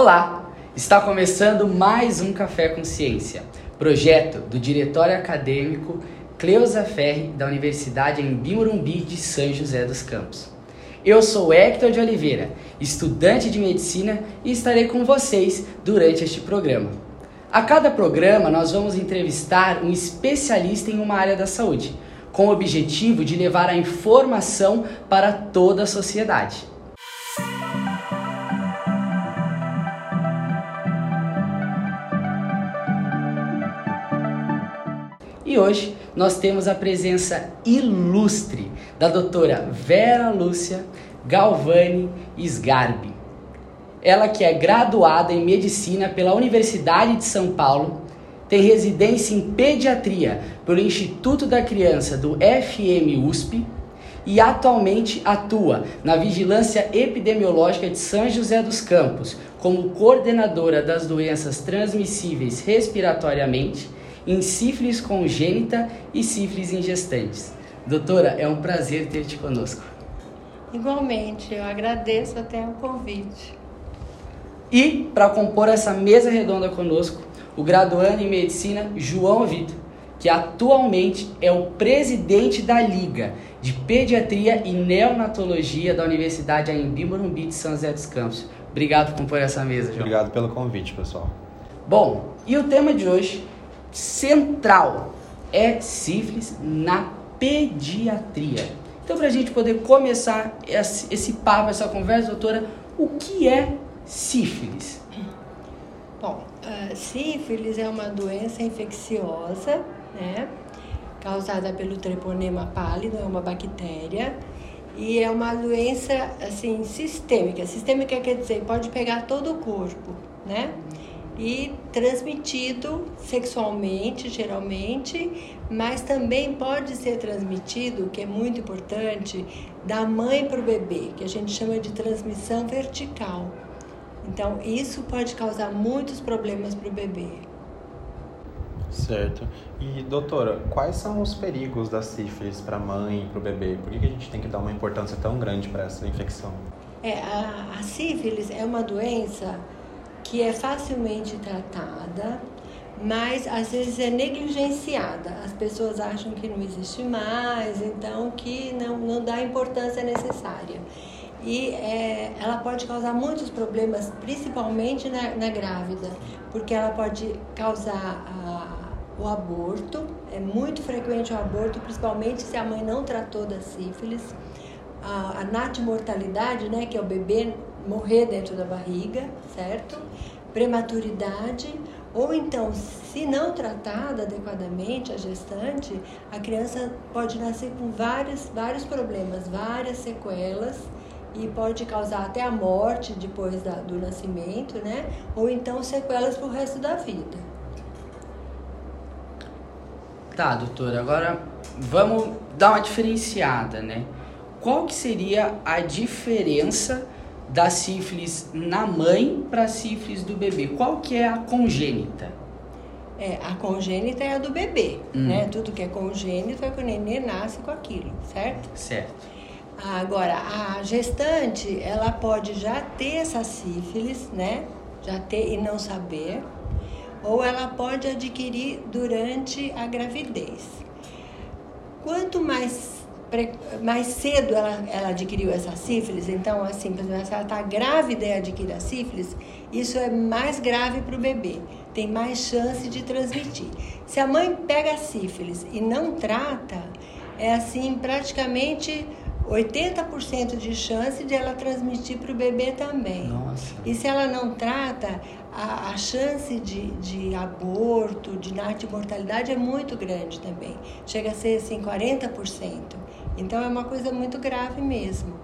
Olá! Está começando mais um Café com Ciência, projeto do Diretório Acadêmico Cleusa Ferri da Universidade em Bimurumbi de São José dos Campos. Eu sou Hector de Oliveira, estudante de medicina e estarei com vocês durante este programa. A cada programa, nós vamos entrevistar um especialista em uma área da saúde, com o objetivo de levar a informação para toda a sociedade. E hoje nós temos a presença ilustre da doutora Vera Lúcia Galvani Sgarbi. Ela que é graduada em medicina pela Universidade de São Paulo, tem residência em pediatria pelo Instituto da Criança do FM USP e atualmente atua na Vigilância Epidemiológica de São José dos Campos como coordenadora das doenças transmissíveis respiratoriamente em sífilis congênita e sífilis em gestantes. Doutora, é um prazer ter-te conosco. Igualmente, eu agradeço até o convite. E, para compor essa mesa redonda conosco, o graduando em medicina João Vitor, que atualmente é o presidente da Liga de Pediatria e Neonatologia da Universidade Anhembi Morumbi de São José dos Campos. Obrigado por compor essa mesa, João. Obrigado pelo convite, pessoal. Bom, e o tema de hoje central é sífilis na pediatria. Então, para a gente poder começar esse, esse papo, essa conversa, doutora, o que é sífilis? Bom, uh, sífilis é uma doença infecciosa, né? Causada pelo treponema pálido, é uma bactéria. E é uma doença, assim, sistêmica. Sistêmica quer dizer, pode pegar todo o corpo, né? e transmitido sexualmente, geralmente, mas também pode ser transmitido, que é muito importante, da mãe para o bebê, que a gente chama de transmissão vertical. Então, isso pode causar muitos problemas para o bebê. Certo. E, doutora, quais são os perigos da sífilis para a mãe e para o bebê? Por que a gente tem que dar uma importância tão grande para essa infecção? É, a, a sífilis é uma doença que é facilmente tratada, mas às vezes é negligenciada. As pessoas acham que não existe mais, então que não, não dá a importância necessária. E é, ela pode causar muitos problemas, principalmente na, na grávida, porque ela pode causar a, o aborto, é muito frequente o aborto, principalmente se a mãe não tratou da sífilis. A, a natimortalidade, né, que é o bebê morrer dentro da barriga, certo? Prematuridade, ou então, se não tratada adequadamente a gestante, a criança pode nascer com vários, vários problemas, várias sequelas e pode causar até a morte depois da, do nascimento, né? Ou então sequelas para o resto da vida. Tá, doutora, agora vamos dar uma diferenciada, né? Qual que seria a diferença da sífilis na mãe para a sífilis do bebê? Qual que é a congênita? É, a congênita é a do bebê, hum. né? Tudo que é congênito é que o nenê nasce com aquilo, certo? Certo. Agora, a gestante, ela pode já ter essa sífilis, né? Já ter e não saber, ou ela pode adquirir durante a gravidez. Quanto mais mais cedo ela, ela adquiriu essa sífilis, então, assim, por exemplo, se ela está grávida e adquire a sífilis, isso é mais grave para o bebê, tem mais chance de transmitir. Se a mãe pega a sífilis e não trata, é assim, praticamente 80% de chance de ela transmitir para o bebê também. Nossa. E se ela não trata, a, a chance de, de aborto, de mortalidade é muito grande também. Chega a ser assim 40%. Então é uma coisa muito grave mesmo.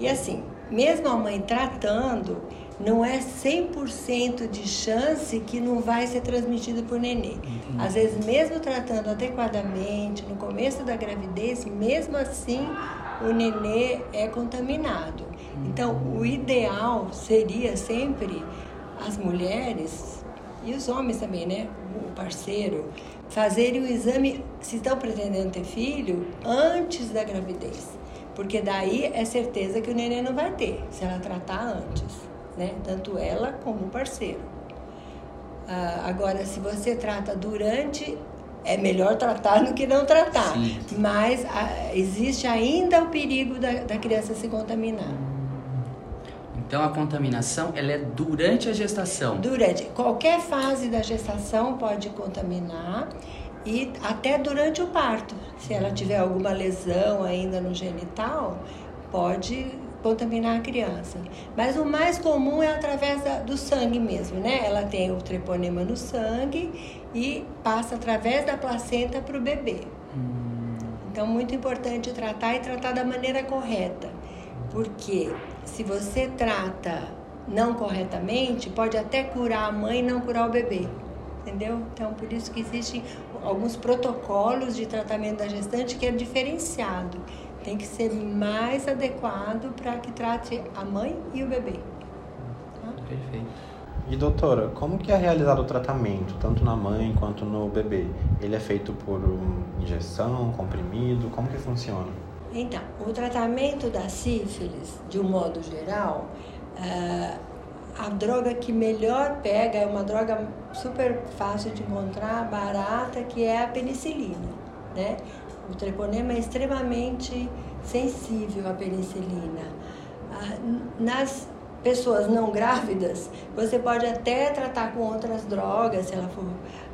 E assim, mesmo a mãe tratando, não é 100% de chance que não vai ser transmitido por nenê. Uhum. Às vezes, mesmo tratando adequadamente, no começo da gravidez, mesmo assim, o nenê é contaminado. Então, o ideal seria sempre as mulheres e os homens também, né? O parceiro, fazerem o exame, se estão pretendendo ter filho, antes da gravidez. Porque daí é certeza que o neném não vai ter, se ela tratar antes. né? Tanto ela como o parceiro. Ah, agora, se você trata durante, é melhor tratar do que não tratar. Sim. Mas ah, existe ainda o perigo da, da criança se contaminar. Então a contaminação ela é durante a gestação. Durante qualquer fase da gestação pode contaminar e até durante o parto. Se ela tiver alguma lesão ainda no genital, pode contaminar a criança. Mas o mais comum é através da, do sangue mesmo, né? Ela tem o treponema no sangue e passa através da placenta para o bebê. Então, muito importante tratar e tratar da maneira correta. Porque se você trata não corretamente, pode até curar a mãe e não curar o bebê. Entendeu? Então, por isso que existem alguns protocolos de tratamento da gestante que é diferenciado. Tem que ser mais adequado para que trate a mãe e o bebê. Tá? Perfeito. E doutora, como que é realizado o tratamento, tanto na mãe quanto no bebê? Ele é feito por injeção, comprimido? Como que funciona? Então, o tratamento da sífilis, de um modo geral, ah, a droga que melhor pega é uma droga super fácil de encontrar, barata, que é a penicilina, né? O treponema é extremamente sensível à penicilina. Ah, Nas pessoas não grávidas, você pode até tratar com outras drogas, se ela for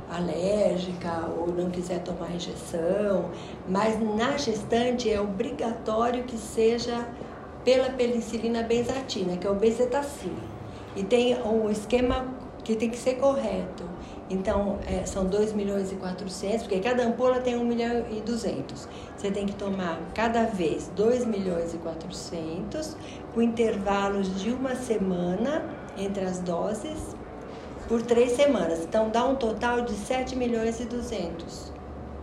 alérgica ou não quiser tomar injeção, mas na gestante é obrigatório que seja pela penicilina benzatina, que é o bezetacil. E tem um esquema que tem que ser correto. Então, é, são 2 milhões e 400, porque cada ampola tem 1 milhão e 200. Você tem que tomar cada vez 2 milhões e 400, com intervalos de uma semana entre as doses, por três semanas. Então, dá um total de 7 milhões e 200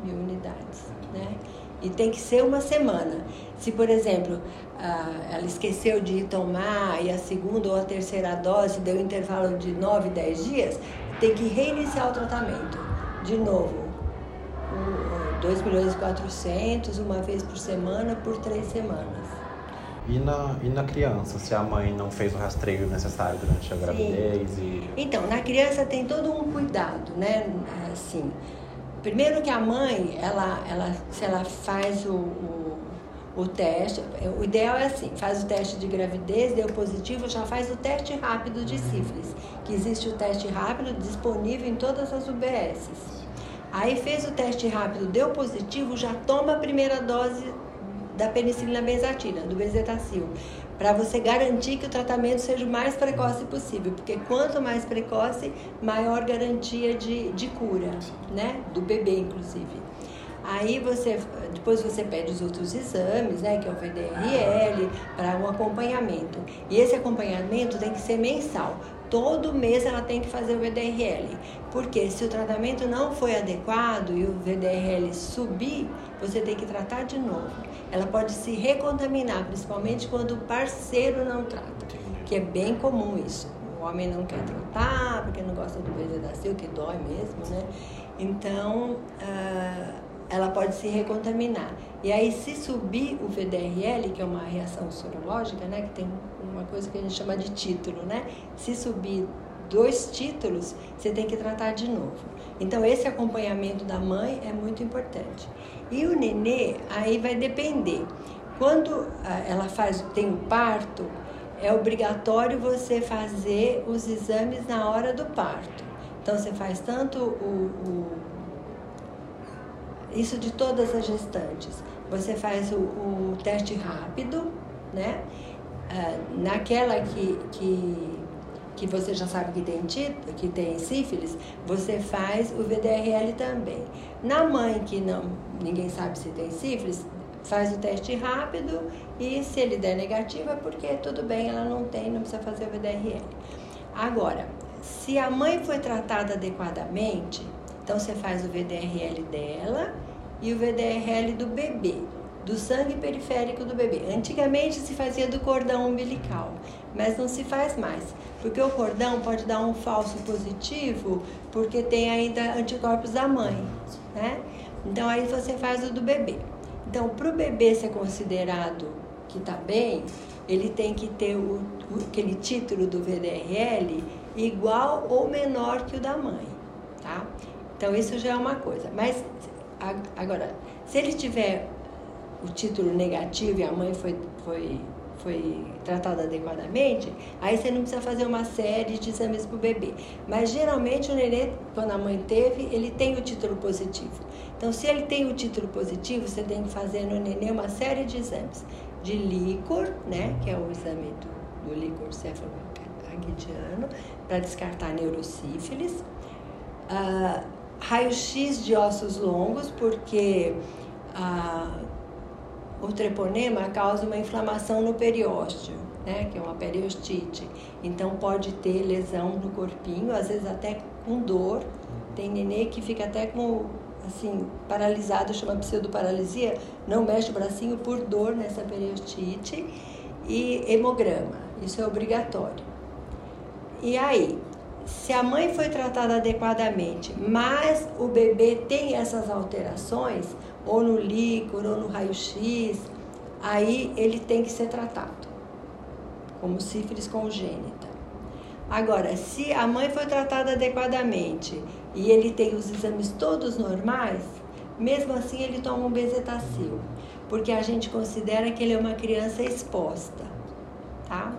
mil unidades, né? E tem que ser uma semana. Se, por exemplo, ela esqueceu de tomar e a segunda ou a terceira dose deu um intervalo de 9, 10 dias, tem que reiniciar o tratamento. De novo, 2 milhões e 400, uma vez por semana, por três semanas. E na, e na criança, se a mãe não fez o rastreio necessário durante a gravidez e... Então, na criança tem todo um cuidado, né? Assim, primeiro que a mãe, ela, ela, se ela faz o, o, o teste, o ideal é assim, faz o teste de gravidez, deu positivo, já faz o teste rápido de sífilis, que existe o teste rápido disponível em todas as UBSs. Aí fez o teste rápido, deu positivo, já toma a primeira dose da penicilina benzatina, do bezetacil, para você garantir que o tratamento seja o mais precoce possível, porque quanto mais precoce, maior garantia de, de cura, né? Do bebê, inclusive. Aí você, depois você pede os outros exames, né, que é o VDRL, para um acompanhamento. E esse acompanhamento tem que ser mensal. Todo mês ela tem que fazer o VDRL. Porque se o tratamento não foi adequado e o VDRL subir, você tem que tratar de novo. Ela pode se recontaminar, principalmente quando o parceiro não trata, que é bem comum isso. O homem não quer tratar porque não gosta do bezetacil, que dói mesmo, né? Então, ah, ela pode se recontaminar. E aí, se subir o VDRL, que é uma reação sorológica, né, que tem uma coisa que a gente chama de título, né? Se subir dois títulos, você tem que tratar de novo. Então, esse acompanhamento da mãe é muito importante. E o nenê, aí vai depender. Quando ah, ela faz, tem o parto, é obrigatório você fazer os exames na hora do parto. Então, você faz tanto o, o isso de todas as gestantes. Você faz o, o teste rápido, né? Ah, naquela que, que, que você já sabe que tem, tito, que tem sífilis, você faz o VDRL também. Na mãe que não, ninguém sabe se tem sífilis, faz o teste rápido e se ele der negativo é porque tudo bem, ela não tem, não precisa fazer o VDRL. Agora, se a mãe foi tratada adequadamente, então você faz o VDRL dela e o VDRL do bebê, do sangue periférico do bebê. Antigamente se fazia do cordão umbilical, mas não se faz mais, porque o cordão pode dar um falso positivo, porque tem ainda anticorpos da mãe, né? Então aí você faz o do bebê. Então, para o bebê ser considerado que está bem, ele tem que ter o, aquele título do VDRL igual ou menor que o da mãe, tá? Então isso já é uma coisa. Mas agora, se ele tiver o título negativo e a mãe foi, foi, foi tratada adequadamente, aí você não precisa fazer uma série de exames para o bebê. Mas geralmente o nenê, quando a mãe teve, ele tem o título positivo. Então, se ele tem o título positivo, você tem que fazer no nenê uma série de exames. De líquor, né, que é o exame do, do líquor cefaloraquidiano, para descartar neurocífilis. Uh, raio-x de ossos longos, porque uh, o treponema causa uma inflamação no periósteo, né, que é uma periostite. Então pode ter lesão no corpinho, às vezes até com dor. Tem nenê que fica até com assim paralisado, chama pseudoparalisia, não mexe o bracinho por dor nessa periostite e hemograma. Isso é obrigatório. E aí, se a mãe foi tratada adequadamente, mas o bebê tem essas alterações, ou no líquor, ou no raio-x, aí ele tem que ser tratado, como sífilis congênita. Agora, se a mãe foi tratada adequadamente e ele tem os exames todos normais, mesmo assim ele toma um bezetacil, porque a gente considera que ele é uma criança exposta, tá?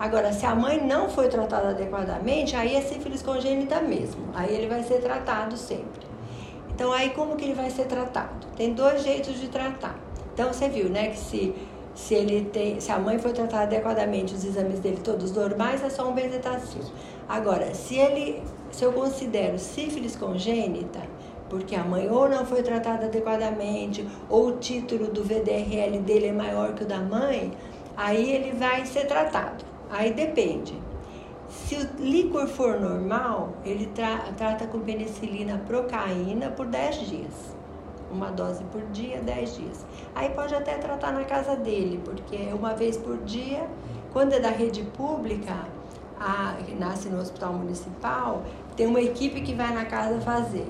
Agora, se a mãe não foi tratada adequadamente, aí é sífilis congênita mesmo. Aí ele vai ser tratado sempre. Então, aí como que ele vai ser tratado? Tem dois jeitos de tratar. Então, você viu, né, que se, se ele tem, se a mãe foi tratada adequadamente, os exames dele todos normais, é só um bezetacil. Agora, se ele, se eu considero sífilis congênita, porque a mãe ou não foi tratada adequadamente, ou o título do VDRL dele é maior que o da mãe, aí ele vai ser tratado. Aí depende. Se o líquor for normal, ele tra trata com penicilina procaína por 10 dias. Uma dose por dia, 10 dias. Aí pode até tratar na casa dele, porque uma vez por dia, quando é da rede pública, a, que nasce no hospital municipal, tem uma equipe que vai na casa fazer.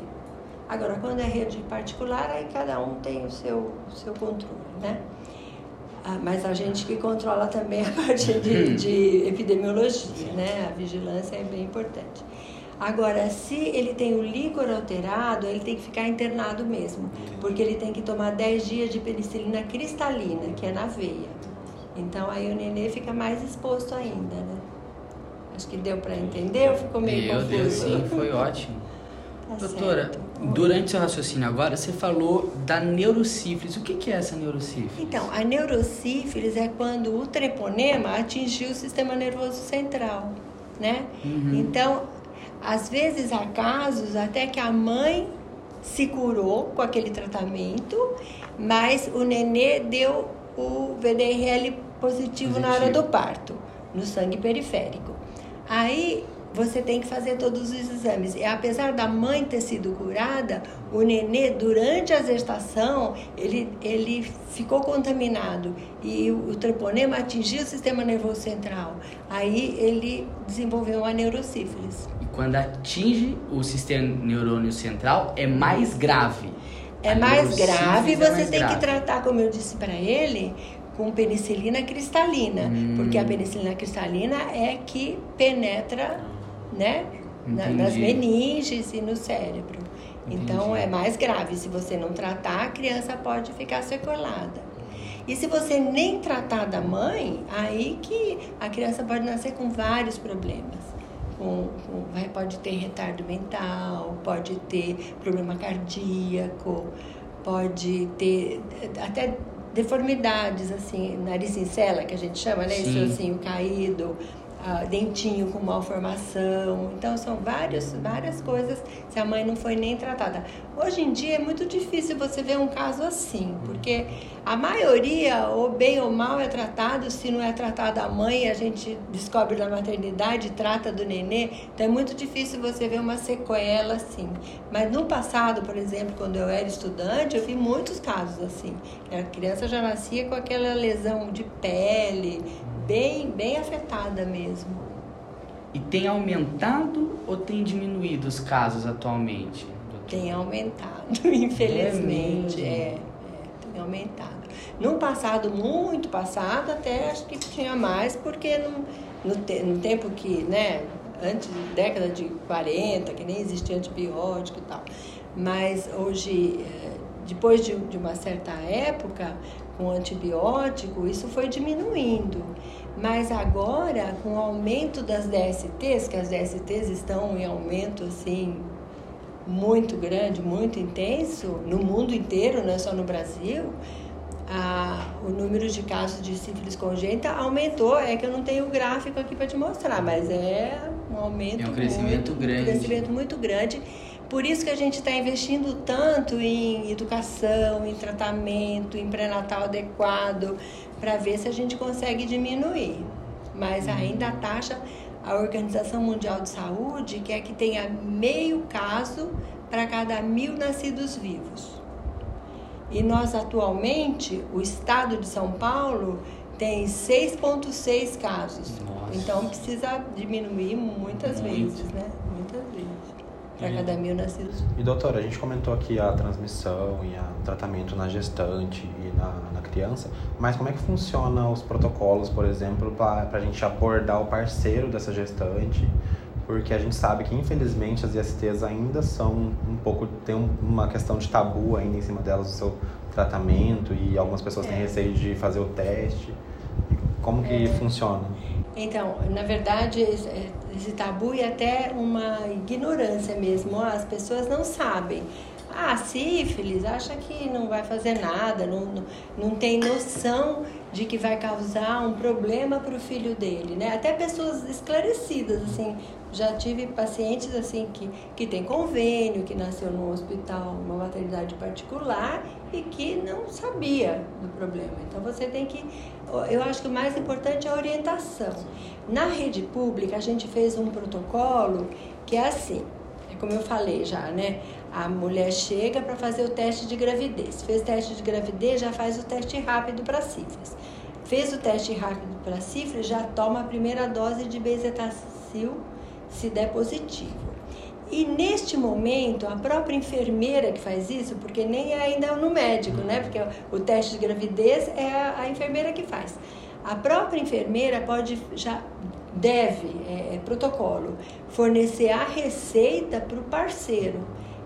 Agora, quando é rede particular, aí cada um tem o seu, o seu controle, né? Ah, mas a gente que controla também a parte de, de epidemiologia, né? A vigilância é bem importante. Agora, se ele tem o líquor alterado, ele tem que ficar internado mesmo, porque ele tem que tomar 10 dias de penicilina cristalina, que é na veia. Então, aí o nenê fica mais exposto ainda, né? Acho que deu para entender ou ficou meio Meu confuso? Deus, sim, foi ótimo. Tá Doutora, certo. Durante seu raciocínio agora, você falou da neurosífilis. O que que é essa neurosífilis? Então, a neurosífilis é quando o treponema atingiu o sistema nervoso central, né? Uhum. Então, às vezes há casos até que a mãe se curou com aquele tratamento, mas o nenê deu o VDRL positivo, na hora Positivo. do parto, no sangue periférico. Aí você tem que fazer todos os exames. E apesar da mãe ter sido curada, o nenê, durante a gestação, ele, ele ficou contaminado e o, o treponema atingiu o sistema nervoso central. Aí ele desenvolveu uma neurosífilis. E quando atinge o sistema neurônio central, é mais grave. É A mais grave e é você mais tem grave. que tratar, como eu disse para ele, com penicilina cristalina, Hum. porque a penicilina cristalina é que penetra, né, Entendi. nas meninges e no cérebro. Então Entendi. é mais grave. Se você não tratar, a criança pode ficar sequelada. E se você nem tratar da mãe, aí que a criança pode nascer com vários problemas. Com, com- pode ter retardo mental, pode ter problema cardíaco, pode ter até deformidades, assim, nariz em cela, que a gente chama, né? Sim. ossinho caído, ah, dentinho com malformação. Então, são vários, várias coisas se a mãe não foi nem tratada. Hoje em dia é muito difícil você ver um caso assim, porque a maioria, ou bem ou mal, é tratado. Se não é tratada a mãe, a gente descobre na maternidade, trata do nenê. Então, é muito difícil você ver uma sequela assim. Mas no passado, por exemplo, quando eu era estudante, eu vi muitos casos assim. A criança já nascia com aquela lesão de pele, bem, bem afetada mesmo. E tem aumentado ou tem diminuído os casos atualmente? doutora? Tem aumentado, infelizmente. mesmo? É, é, tem aumentado. Num passado muito passado, até acho que tinha mais, porque no, no, te, no tempo que, né, antes, década de 40, que nem existia antibiótico e tal. Mas hoje, eh, depois de, de uma certa época, com antibiótico, isso foi diminuindo. Mas agora, com o aumento das DSTs, que as DSTs estão em aumento assim muito grande, muito intenso, no mundo inteiro, não é só no Brasil, a, o número de casos de sífilis congênita aumentou. É que eu não tenho o gráfico aqui para te mostrar, mas é um aumento. É um crescimento muito, grande. Um crescimento muito grande. Por isso que a gente está investindo tanto em educação, em tratamento, em pré-natal adequado, para ver se a gente consegue diminuir. Mas uhum. ainda a taxa, a Organização Mundial de Saúde quer que tenha meio caso para cada mil nascidos vivos. E nós atualmente, o estado de São Paulo tem 6,6 casos. Nossa. Então precisa diminuir muitas Muito. vezes, né? Muitas vezes para cada mil nascidos. E doutora, a gente comentou aqui a transmissão e o tratamento na gestante e na, na criança, mas como é que funciona os protocolos, por exemplo, para a gente abordar o parceiro dessa gestante? Porque a gente sabe que infelizmente as ISTs ainda são um pouco, tem uma questão de tabu ainda em cima delas, o seu tratamento e algumas pessoas é. têm receio de fazer o teste. Como que é. funciona? Então, na verdade, esse tabu é até uma ignorância mesmo. As pessoas não sabem. Ah, sífilis, acha que não vai fazer nada, não, não, não tem noção de que vai causar um problema para o filho dele, né? Até pessoas esclarecidas, assim, já tive pacientes assim que, que tem convênio, que nasceu num hospital, numa maternidade particular e que não sabia do problema. Então você tem que, eu acho que o mais importante é a orientação. Na rede pública a gente fez um protocolo que é assim, como eu falei já, né? A mulher chega para fazer o teste de gravidez. Fez teste de gravidez, já faz o teste rápido para sífilis. Fez o teste rápido para sífilis, já toma a primeira dose de bezetacil se der positivo. E neste momento, a própria enfermeira que faz isso, porque nem é ainda no médico, né? Porque o teste de gravidez é a enfermeira que faz. A própria enfermeira pode já deve, é, é protocolo, fornecer a receita para o parceiro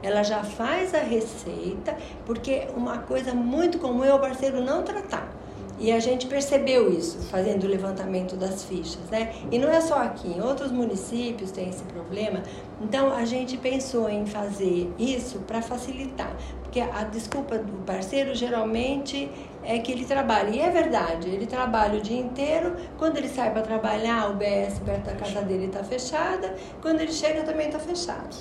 ela já faz a receita, porque uma coisa muito comum é o parceiro não tratar. E a gente percebeu isso fazendo o levantamento das fichas, né? E não é só aqui, em outros municípios tem esse problema. Então a gente pensou em fazer isso para facilitar, porque a desculpa do parceiro geralmente é que ele trabalha. E é verdade, ele trabalha o dia inteiro. Quando ele sai para trabalhar, o BS perto da casa dele está fechada. Quando ele chega também está fechado.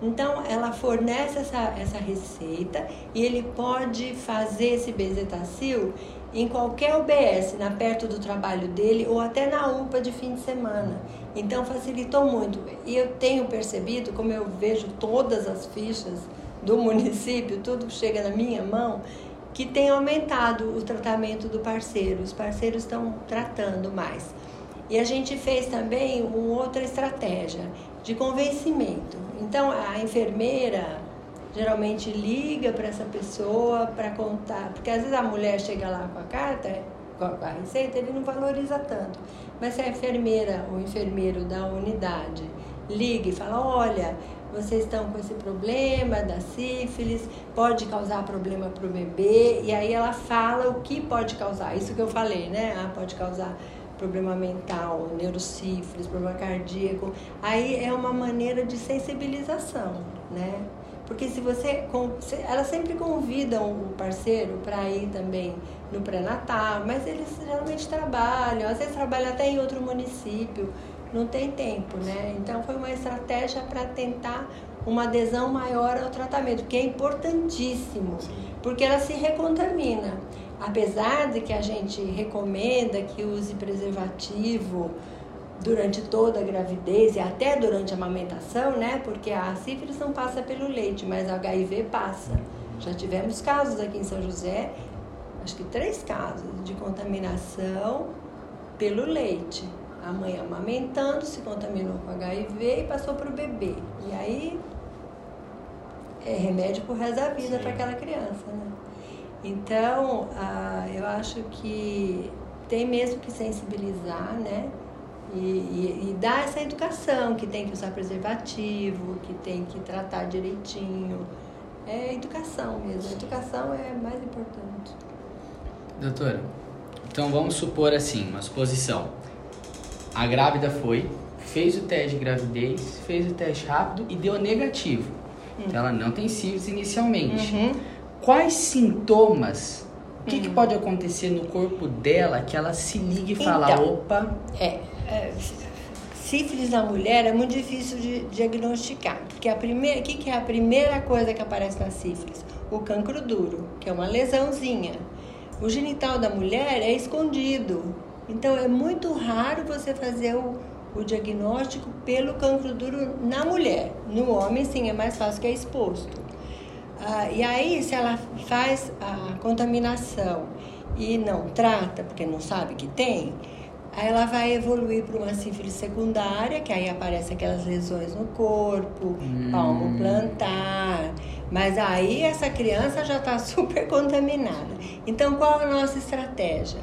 Então, ela fornece essa, essa receita e ele pode fazer esse bezetacil em qualquer UBS, na perto do trabalho dele ou até na UPA de fim de semana. Então, facilitou muito. E eu tenho percebido, como eu vejo todas as fichas do município, tudo chega na minha mão, que tem aumentado o tratamento do parceiro. Os parceiros estão tratando mais. E a gente fez também uma outra estratégia de convencimento. Então, a enfermeira geralmente liga para essa pessoa para contar, porque às vezes a mulher chega lá com a carta, com a receita, ele não valoriza tanto. Mas se a enfermeira ou enfermeiro da unidade liga e fala: olha, vocês estão com esse problema da sífilis, pode causar problema para o bebê, e aí ela fala o que pode causar, isso que eu falei, né? Ah, pode causar problema mental, neurosífilis, problema cardíaco. Aí é uma maneira de sensibilização, né? Porque se você. Elas sempre convidam o parceiro para ir também no pré-natal, mas eles geralmente trabalham, às vezes trabalham até em outro município, não tem tempo, né? Então foi uma estratégia para tentar uma adesão maior ao tratamento, que é importantíssimo, porque ela se recontamina apesar de que a gente recomenda que use preservativo durante toda a gravidez e até durante a amamentação, né? Porque a sífilis não passa pelo leite, mas a HIV passa. Já tivemos casos aqui em São José, acho que três casos de contaminação pelo leite. A mãe amamentando se contaminou com HIV e passou para o bebê. E aí é remédio pro resto da vida para aquela criança, né? Então, ah, eu acho que tem mesmo que sensibilizar, né? E, e, e, dar essa educação, que tem que usar preservativo, que tem que tratar direitinho. É educação mesmo. A educação é mais importante. Doutora, então vamos supor assim, uma suposição. A grávida foi, fez o teste de gravidez, fez o teste rápido e deu negativo. Hum. Então ela não tem sífilis inicialmente. Uhum. Quais sintomas o que, hum. que, pode acontecer no corpo dela que ela se ligue e fala, então, opa... É, é, sífilis na mulher é muito difícil de diagnosticar, porque a primeira, que, que é a primeira coisa que aparece na sífilis? O cancro duro, que é uma lesãozinha. O genital da mulher é escondido, então é muito raro você fazer o, o diagnóstico pelo cancro duro na mulher. No homem, sim, é mais fácil que é exposto. Ah, e aí, se ela faz a contaminação e não trata, porque não sabe que tem, Aí ela vai evoluir para uma sífilis secundária, que aí aparece aquelas lesões no corpo, hum. palmo plantar. Mas aí essa criança já está super contaminada. Então, qual a nossa estratégia?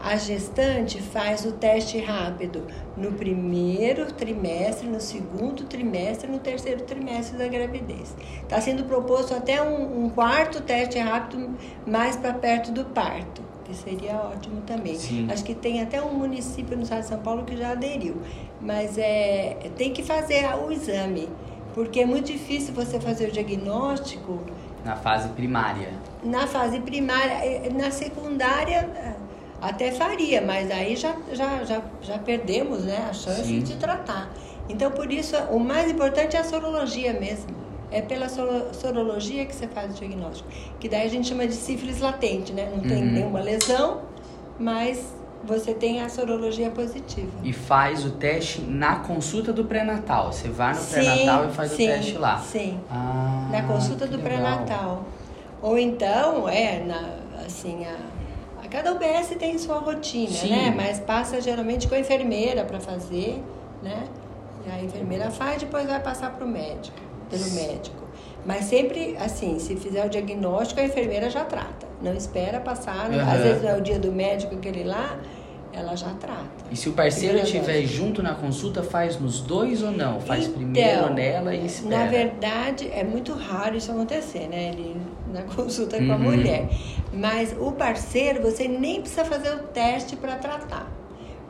A gestante faz o teste rápido no primeiro trimestre, no segundo trimestre, no terceiro trimestre da gravidez. Está sendo proposto até um, um quarto teste rápido mais para perto do parto que seria ótimo também. Sim. Acho que tem até um município no estado de São Paulo que já aderiu. Mas é, tem que fazer o exame, porque é muito difícil você fazer o diagnóstico. Na fase primária. Na fase primária. Na secundária é, até faria, mas aí já, já, já, já perdemos né, a chance Sim. de tratar. Então, por isso, o mais importante é a sorologia mesmo é pela sorologia que você faz o diagnóstico. Que daí a gente chama de sífilis latente, né? Não tem uhum. nenhuma lesão, mas você tem a sorologia positiva. E faz o teste na consulta do pré-natal. Você vai no pré-natal e faz sim, o teste lá. Sim. Ah, na consulta do pré-natal. Ou então, é, na, assim, a, a cada UBS tem sua rotina, sim. né? Mas passa geralmente com a enfermeira para fazer, né? E a enfermeira faz, depois vai passar para o médico pelo médico. Mas sempre, assim, se fizer o diagnóstico, a enfermeira já trata. Não espera passar, uhum. às vezes é o dia do médico aquele lá, ela já trata. E se o parceiro estiver junto na consulta, faz nos dois ou não? Faz então, primeiro nela e espera? Na verdade, é muito raro isso acontecer, né? Ele na consulta uhum. com a uhum. mulher. Mas o parceiro, você nem precisa fazer o teste para tratar.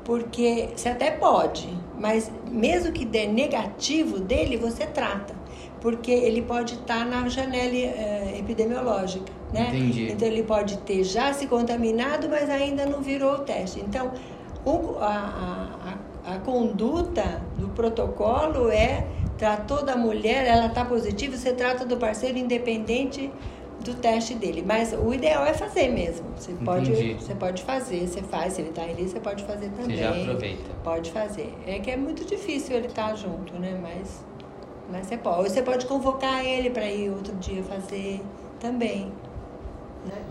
Porque você até pode, mas mesmo que dê negativo dele, você trata porque ele pode estar na janela é, epidemiológica, né? Entendi. Então ele pode ter já se contaminado, mas ainda não virou o teste. Então o, a, a, a conduta do protocolo é tratou da mulher, ela está positiva, você trata do parceiro independente do teste dele. Mas o ideal é fazer mesmo. Você pode, você pode fazer, você faz, se ele está ali, você pode fazer também. Você já aproveita. Pode fazer. É que é muito difícil ele estar tá junto, né? Mas mas você pode. Você pode convocar ele para ir outro dia fazer também. Né?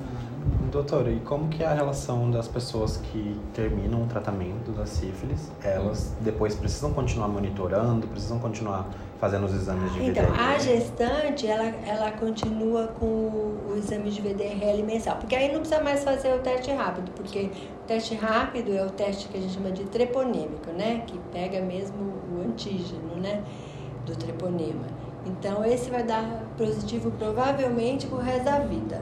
Doutora, e como que é a relação das pessoas que terminam o tratamento da sífilis? Elas depois precisam continuar monitorando, precisam continuar fazendo os exames de VDRL? Então, a gestante, ela, ela continua com o exame de VDRL mensal, porque aí não precisa mais fazer o teste rápido, porque o teste rápido é o teste que a gente chama de treponêmico, né? Que pega mesmo o antígeno, né? Do treponema. Então, esse vai dar positivo provavelmente pro resto da vida.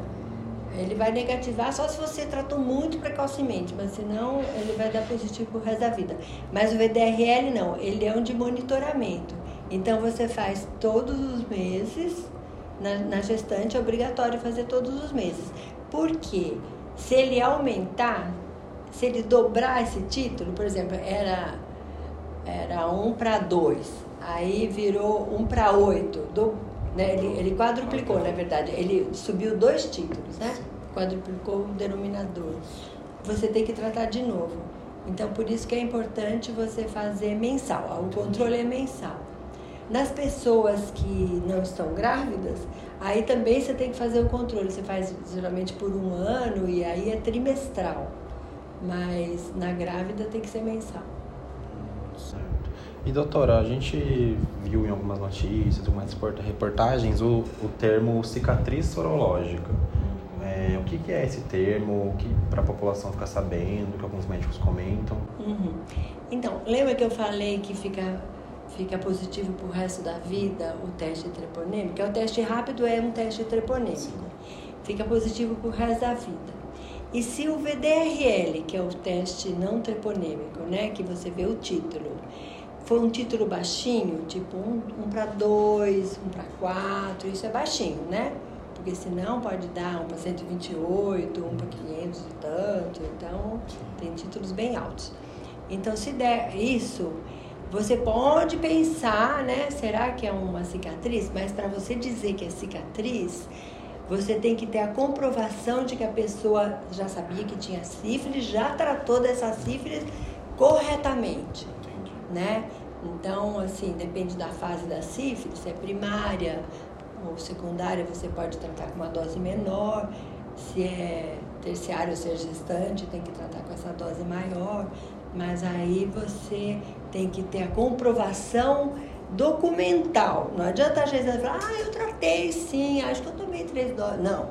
Ele vai negativar só se você tratou muito precocemente, mas senão ele vai dar positivo pro resto da vida. Mas o VDRL não, ele é um de monitoramento. Então, você faz todos os meses, na, na gestante é obrigatório fazer todos os meses. Por quê? Se ele aumentar, se ele dobrar esse título, por exemplo, era, era 1 para 2 aí virou um para oito. Né? Ele, ele quadruplicou, na verdade. Ele subiu dois títulos, né? Quadruplicou o denominador. Você tem que tratar de novo. Então, por isso que é importante você fazer mensal. O controle é mensal. Nas pessoas que não estão grávidas, aí também você tem que fazer o controle. Você faz geralmente por um ano e aí é trimestral. Mas na grávida tem que ser mensal. E doutora, a gente viu em algumas notícias, algumas reportagens, o, o termo cicatriz sorológica. É, É, o que, que, é esse termo? Que para a população ficar sabendo, que alguns médicos comentam? Uhum. Então, lembra que eu falei que fica fica positivo para o resto da vida o teste treponêmico? Que é o teste rápido é um teste treponêmico. Fica positivo para o resto da vida. E se o VDRL, que é o teste não treponêmico, né, que você vê o título, for um título baixinho, tipo um, um para dois, um para quatro, isso é baixinho, né? Porque senão pode dar um para 128, um para 500 e tanto, então tem títulos bem altos. Então, se der isso, você pode pensar, né? Será que é uma cicatriz? Mas para você dizer que é cicatriz, você tem que ter a comprovação de que a pessoa já sabia que tinha sífilis, já tratou dessa sífilis corretamente, né? Então, assim, depende da fase da sífilis, se é primária ou secundária, você pode tratar com uma dose menor. Se é terciário ou ser gestante, tem que tratar com essa dose maior. Mas aí você tem que ter a comprovação documental. Não adianta a gente falar, ah, eu tratei sim, acho que eu tomei três doses. Não.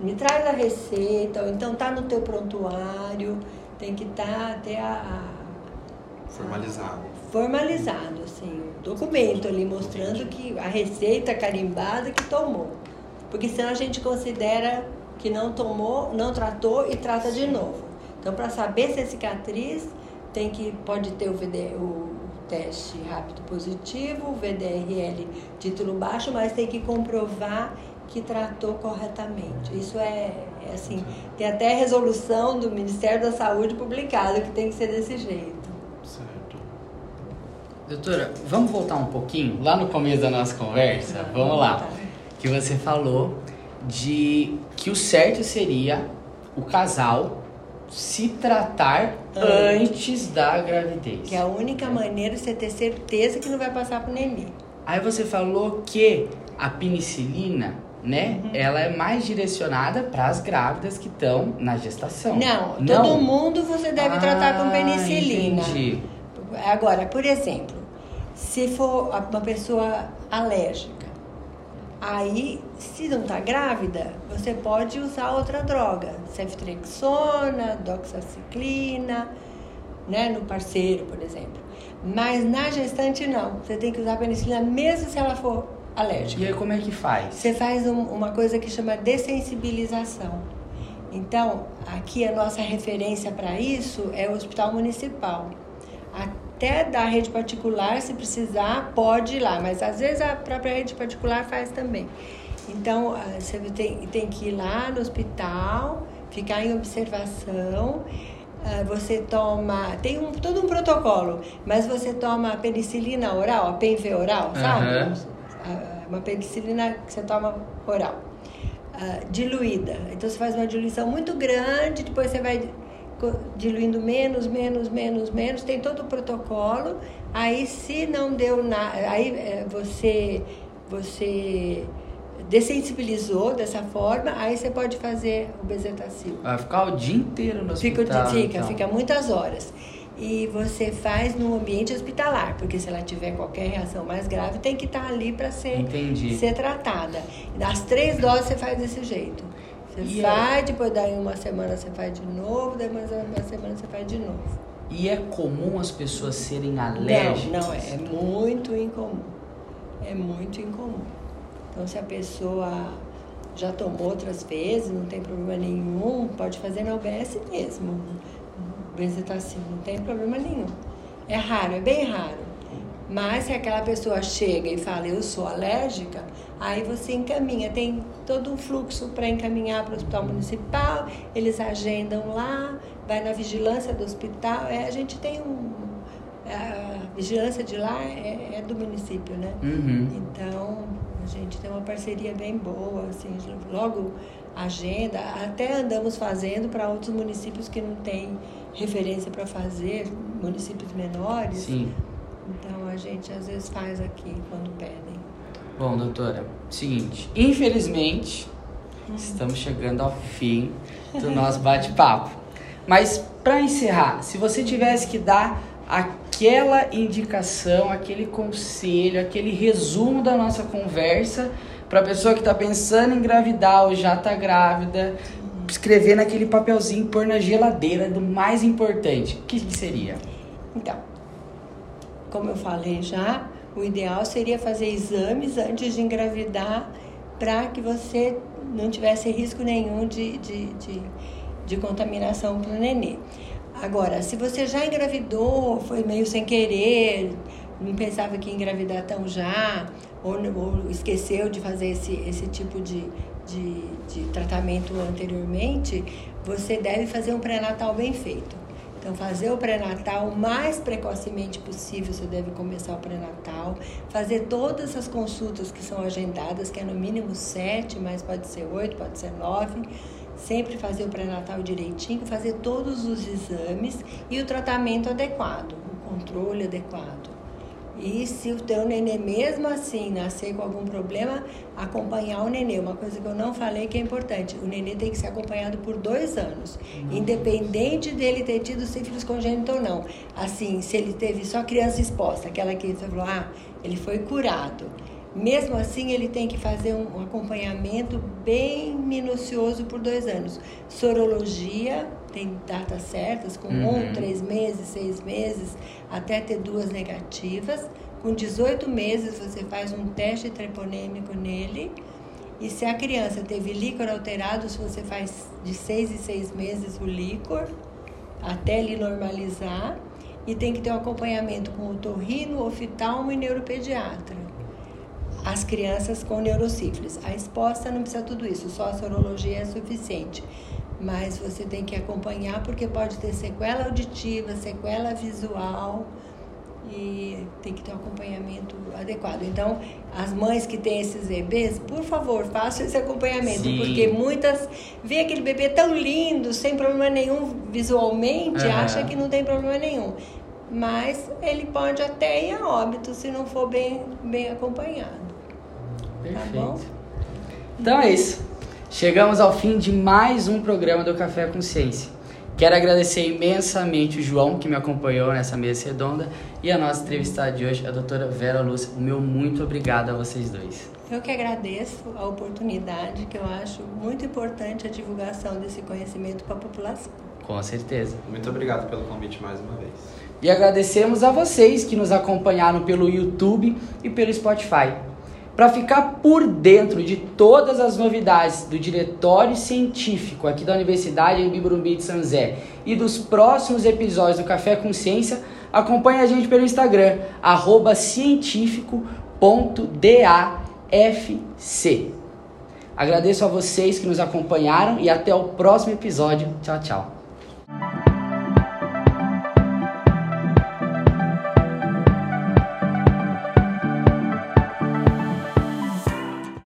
Me traz a receita, ou então tá no teu prontuário, tem que tá até a, a, Formalizado. Formalizado, assim, documento ali mostrando que a receita carimbada que tomou. Porque senão a gente considera que não tomou, não tratou e trata de novo. Então, para saber se é cicatriz, tem que pode ter o, VD, o teste rápido positivo, o VDRL título baixo, mas tem que comprovar que tratou corretamente. Isso é, é assim, tem até resolução do Ministério da Saúde publicada que tem que ser desse jeito. Doutora, vamos voltar um pouquinho lá no começo da nossa conversa. Vamos lá. Que você falou de que o certo seria o casal se tratar antes da gravidez. Que é a única maneira de você ter certeza que não vai passar por neném. Aí você falou que a penicilina, né, uhum. ela é mais direcionada para as grávidas que estão na gestação. Não, não, todo mundo você deve ah, tratar com penicilina. Entendi. Agora, por exemplo, se for uma pessoa alérgica, Aí, se não está grávida, você pode usar outra droga, ceftriaxona, doxaciclina, né, no parceiro, por exemplo. Mas na gestante não, você tem que usar penicilina mesmo se ela for alérgica. E aí como é que faz? Você faz um, uma coisa que chama dessensibilização. Então, aqui a nossa referência para isso é o Hospital Municipal até da rede particular, se precisar, pode ir lá, mas às vezes a própria rede particular faz também. Então, ah, você tem, tem que ir lá no hospital, ficar em observação. Ah, você toma. Tem um, todo um protocolo, mas você toma penicilina oral, a PenV oral, sabe? Uhum. Uma penicilina que você toma oral, diluída. Então, você faz uma diluição muito grande, depois você vai diluindo menos, menos, menos, menos, tem todo o protocolo. Aí se não deu nada, aí é, você você dessensibilizou dessa forma, aí você pode fazer o bezetacil. Vai ficar o dia inteiro no hospital. Fica, fica, então. fica muitas horas. E você faz no ambiente hospitalar, porque se ela tiver qualquer reação mais grave, tem que estar ali para ser, ser tratada. Das três doses você faz desse jeito. Você e faz, é... depois daí uma semana você faz de novo, depois uma semana você faz de novo. E é comum as pessoas serem alérgicas? Não, não é. É muito incomum. É muito incomum. Então, se a pessoa já tomou outras vezes, não tem problema nenhum, pode fazer na UBS mesmo. Benzetacil, não tem problema nenhum. É raro, é bem raro. Mas se aquela pessoa chega e fala, eu sou alérgica, aí você encaminha. Tem todo um fluxo para encaminhar para o hospital municipal, eles agendam lá, vai na vigilância do hospital. É, a gente tem um. A vigilância de lá é, é do município, né? Uhum. Então, a gente tem uma parceria bem boa, assim, logo agenda, até andamos fazendo para outros municípios que não têm referência para fazer, municípios menores. Sim. Então a gente às vezes faz aqui quando pedem. Bom, doutora, seguinte, infelizmente uhum. estamos chegando ao fim do nosso bate-papo. Mas para encerrar, se você tivesse que dar aquela indicação, aquele conselho, aquele resumo da nossa conversa Para pessoa que está pensando em engravidar ou já está grávida, escrever naquele papelzinho, pôr na geladeira do mais importante. O que seria? Então, como eu falei já, o ideal seria fazer exames antes de engravidar para que você não tivesse risco nenhum de, de, de, de contaminação para o nenê. Agora, se você já engravidou, foi meio sem querer, não pensava que ia engravidar tão já, ou, ou esqueceu de fazer esse, esse tipo de, de, de tratamento anteriormente, você deve fazer um pré-natal bem feito. Então, fazer o pré-natal o mais precocemente possível, você deve começar o pré-natal, fazer todas as consultas que são agendadas, que é no mínimo sete, mas pode ser oito, pode ser nove. Sempre fazer o pré-natal direitinho, fazer todos os exames e o tratamento adequado, o controle adequado. E se o teu nenê mesmo assim nascer com algum problema, acompanhar o nenê. Uma coisa que eu não falei que é importante, o nenê tem que ser acompanhado por dois anos, independente dele ter tido sífilis congênito ou não. Assim, se ele teve só criança exposta, aquela que você falou, ah, ele foi curado. Mesmo assim, ele tem que fazer um acompanhamento bem minucioso por dois anos. Sorologia, tem datas certas, com uhum. um, três meses, seis meses, até ter duas negativas. Com 18 meses, você faz um teste treponêmico nele. E se a criança teve líquor alterado, você faz de seis e seis meses o líquor, até ele normalizar. E tem que ter um acompanhamento com o torrino, oftalmo e neuropediatra as crianças com neurosífilis. A exposta não precisa tudo isso, só a sorologia é suficiente. Mas você tem que acompanhar porque pode ter sequela auditiva, sequela visual e tem que ter um acompanhamento adequado. Então, as mães que têm esses bebês, por favor, façam esse acompanhamento, Sim. porque muitas vê aquele bebê tão lindo, sem problema nenhum visualmente, uhum. acha que não tem problema nenhum. Mas ele pode até ir a óbito se não for bem, bem acompanhado. Perfeito. Tá? Então é isso. Chegamos ao fim de mais um programa do Café Consciência. Quero agradecer imensamente o João que me acompanhou nessa mesa redonda e a nossa entrevistada de hoje, a doutora Vera Lúcia. O meu muito obrigado a vocês dois. Eu que agradeço a oportunidade, que eu acho muito importante a divulgação desse conhecimento para a população. Com certeza. Muito obrigado pelo convite mais uma vez. E agradecemos a vocês que nos acompanharam pelo YouTube e pelo Spotify. Para ficar por dentro de todas as novidades do Diretório Científico aqui da Universidade em Biburumbi de São José e dos próximos episódios do Café com Ciência, acompanhe a gente pelo Instagram, científico.dafc. Agradeço a vocês que nos acompanharam e até o próximo episódio. Tchau, tchau.